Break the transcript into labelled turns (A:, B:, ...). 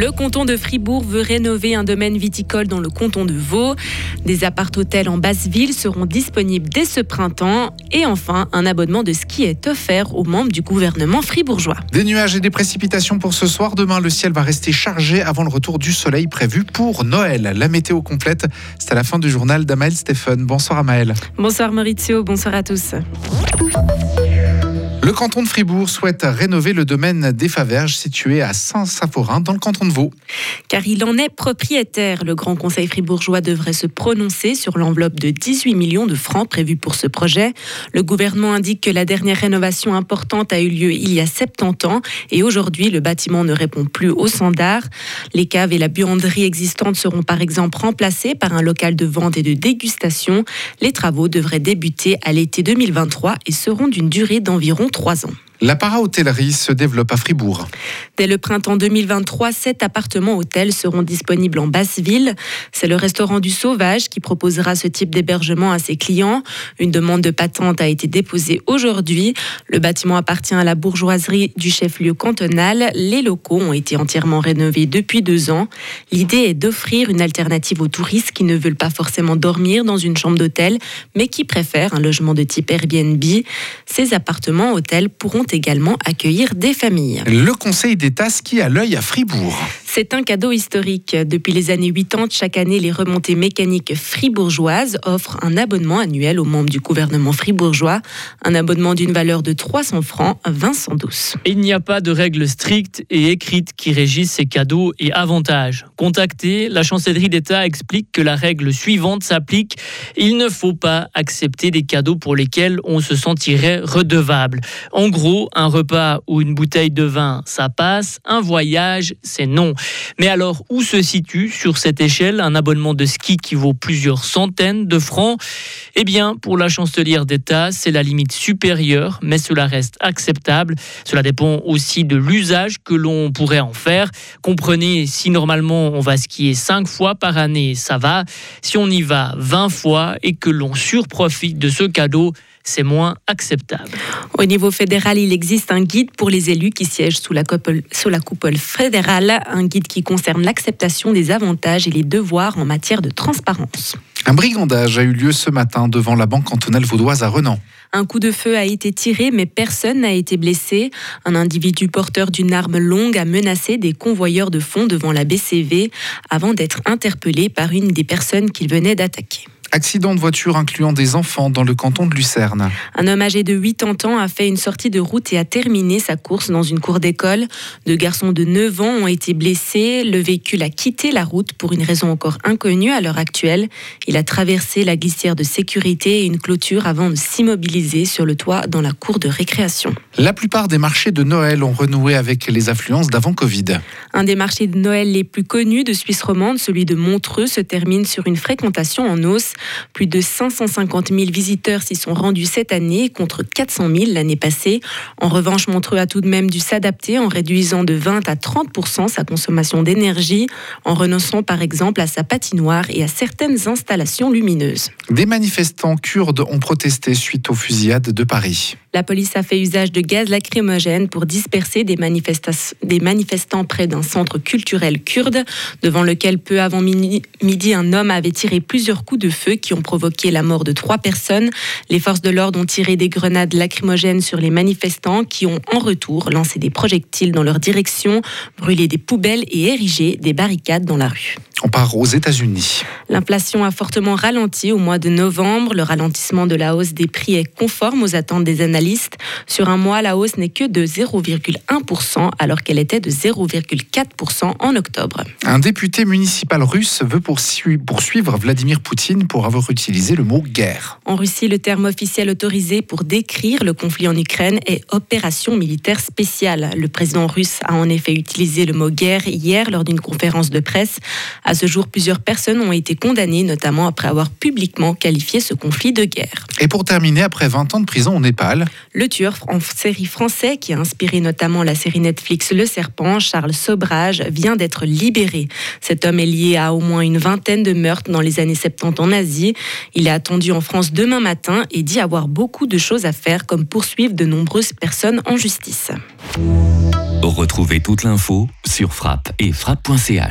A: Le canton de Fribourg veut rénover un domaine viticole dans le canton de Vaud. Des appart-hôtels en basse ville seront disponibles dès ce printemps. Et enfin, un abonnement de ski est offert aux membres du gouvernement fribourgeois.
B: Des nuages et des précipitations pour ce soir. Demain, le ciel va rester chargé avant le retour du soleil prévu pour Noël. La météo complète, c'est à la fin du journal d'Amael Stéphane. Bonsoir Amael.
A: Bonsoir Maurizio, bonsoir à tous.
B: Le canton de Fribourg souhaite rénover le domaine des Faverges situé à Saint-Saphorin dans le canton de Vaud.
A: Car il en est propriétaire. Le Grand Conseil fribourgeois devrait se prononcer sur l'enveloppe de 18 millions de francs prévue pour ce projet. Le gouvernement indique que la dernière rénovation importante a eu lieu il y a 70 ans et aujourd'hui le bâtiment ne répond plus aux standards. Les caves et la buanderie existantes seront par exemple remplacées par un local de vente et de dégustation. Les travaux devraient débuter à l'été 2023 et seront d'une durée d'environ trois ans.
B: La para-hôtellerie se développe à Fribourg.
A: Dès le printemps 2023, sept appartements-hôtels seront disponibles en basse-ville. C'est le restaurant du Sauvage qui proposera ce type d'hébergement à ses clients. Une demande de patente a été déposée aujourd'hui. Le bâtiment appartient à la bourgeoiserie du chef-lieu cantonal. Les locaux ont été entièrement rénovés depuis deux ans. L'idée est d'offrir une alternative aux touristes qui ne veulent pas forcément dormir dans une chambre d'hôtel, mais qui préfèrent un logement de type Airbnb. Ces appartements-hôtels pourront également accueillir des familles.
B: Le Conseil d'État ski à l'œil à Fribourg.
A: C'est un cadeau historique. Depuis les années 80, chaque année, les remontées mécaniques fribourgeoises offrent un abonnement annuel aux membres du gouvernement fribourgeois. Un abonnement d'une valeur de 300 francs, Vincent Douce.
C: Il n'y a pas de règles strictes et écrites qui régissent ces cadeaux et avantages. Contacté, la chancellerie d'État explique que la règle suivante s'applique. Il ne faut pas accepter des cadeaux pour lesquels on se sentirait redevable. En gros, un repas ou une bouteille de vin, ça passe. Un voyage, c'est non. Mais alors, où se situe sur cette échelle un abonnement de ski qui vaut plusieurs centaines de francs? Eh bien, pour la chancelière d'État, c'est la limite supérieure, mais cela reste acceptable. Cela dépend aussi de l'usage que l'on pourrait en faire. Comprenez, si normalement on va skier 5 fois par année, ça va. Si on y va 20 fois et que l'on surprofite de ce cadeau, c'est moins acceptable.
A: Au niveau fédéral, il existe un guide pour les élus qui siègent sous la coupole, sous la coupole fédérale, un guide qui concerne l'acceptation des avantages et les devoirs en matière de transparence.
B: Un brigandage a eu lieu ce matin devant la banque cantonale vaudoise à Renan.
A: Un coup de feu a été tiré, mais personne n'a été blessé. Un individu porteur d'une arme longue a menacé des convoyeurs de fonds devant la BCV avant d'être interpellé par une des personnes qu'il venait d'attaquer.
B: Accident de voiture incluant des enfants dans le canton de Lucerne.
A: Un homme âgé de 80 ans a fait une sortie de route et a terminé sa course dans une cour d'école. Deux garçons de 9 ans ont été blessés. Le véhicule a quitté la route pour une raison encore inconnue à l'heure actuelle. Il a traversé la glissière de sécurité et une clôture avant de s'immobiliser sur le toit dans la cour de récréation.
B: La plupart des marchés de Noël ont renoué avec les affluences d'avant Covid.
A: Un des marchés de Noël les plus connus de Suisse romande, celui de Montreux, se termine sur une fréquentation en hausse. Plus de 550 000 visiteurs s'y sont rendus cette année contre 400 000 l'année passée. En revanche, Montreux a tout de même dû s'adapter en réduisant de 20 à 30 sa consommation d'énergie, en renonçant par exemple à sa patinoire et à certaines installations lumineuses.
B: Des manifestants kurdes ont protesté suite aux fusillades de Paris.
A: La police a fait usage de gaz lacrymogène pour disperser des, manifestants près d'un centre culturel kurde, devant lequel peu avant midi, un homme avait tiré plusieurs coups de feu qui ont provoqué la mort de trois personnes. Les forces de l'ordre ont tiré des grenades lacrymogènes sur les manifestants qui ont en retour lancé des projectiles dans leur direction, brûlé des poubelles et érigé des barricades dans la rue.
B: On part aux États-Unis.
A: L'inflation a fortement ralenti au mois de novembre. Le ralentissement de la hausse des prix est conforme aux attentes des analystes. Sur un mois, la hausse n'est que de 0,1% alors qu'elle était de 0,4% en octobre.
B: Un député municipal russe veut poursuivre Vladimir Poutine pour avoir utilisé le mot guerre.
A: En Russie, le terme officiel autorisé pour décrire le conflit en Ukraine est opération militaire spéciale. Le président russe a en effet utilisé le mot guerre hier lors d'une conférence de presse. À ce jour, plusieurs personnes ont été condamnées, notamment après avoir publiquement qualifié ce conflit de guerre.
B: Et pour terminer, après 20 ans de prison au Népal,
A: le tueur en série français, qui a inspiré notamment la série Netflix Le Serpent, Charles Sobrage, vient d'être libéré. Cet homme est lié à au moins une vingtaine de meurtres dans les années 70 en Asie. Il est attendu en France demain matin et dit avoir beaucoup de choses à faire, comme poursuivre de nombreuses personnes en justice.
D: Retrouvez toute l'info sur frappe et frappe.ch.